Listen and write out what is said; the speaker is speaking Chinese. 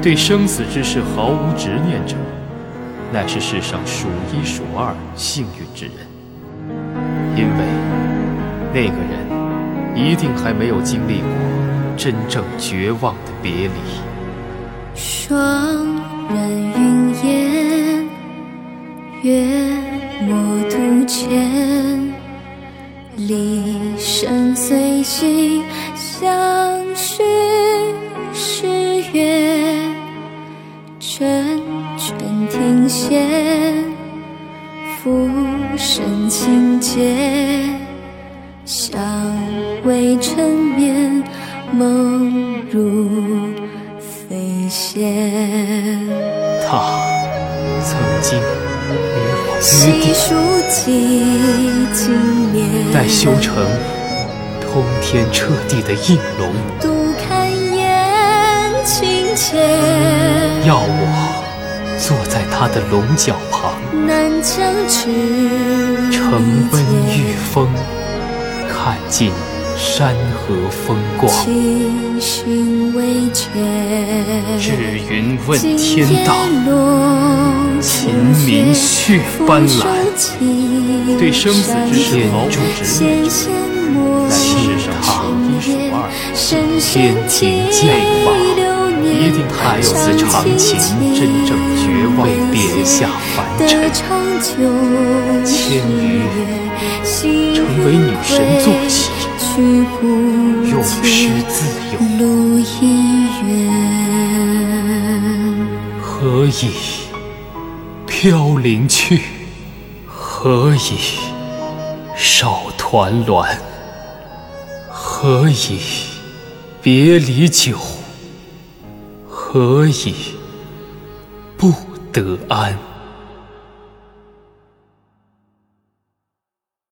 对生死之事毫无执念者，乃是世上数一数二幸运之人。因为那个人一定还没有经历过真正绝望的别离。霜染云烟，月墨渡前，离声随心相许，阵阵庭弦，浮生情结，相偎沉眠，梦如。飞仙，他曾经与我约定，待修成通天彻地的应龙，独看燕青切，要我坐在他的龙角旁，乘奔御风，看尽。山河风光，日云问天道，秦明血斑斓。对生死之事毫无执念者，乃世上数一数二天庭剑法，一定还有似长情真正绝望跌下凡尘。千余成为女神坐骑。永失自由，何以飘零去？何以少团栾？何以别离久？何以不得安？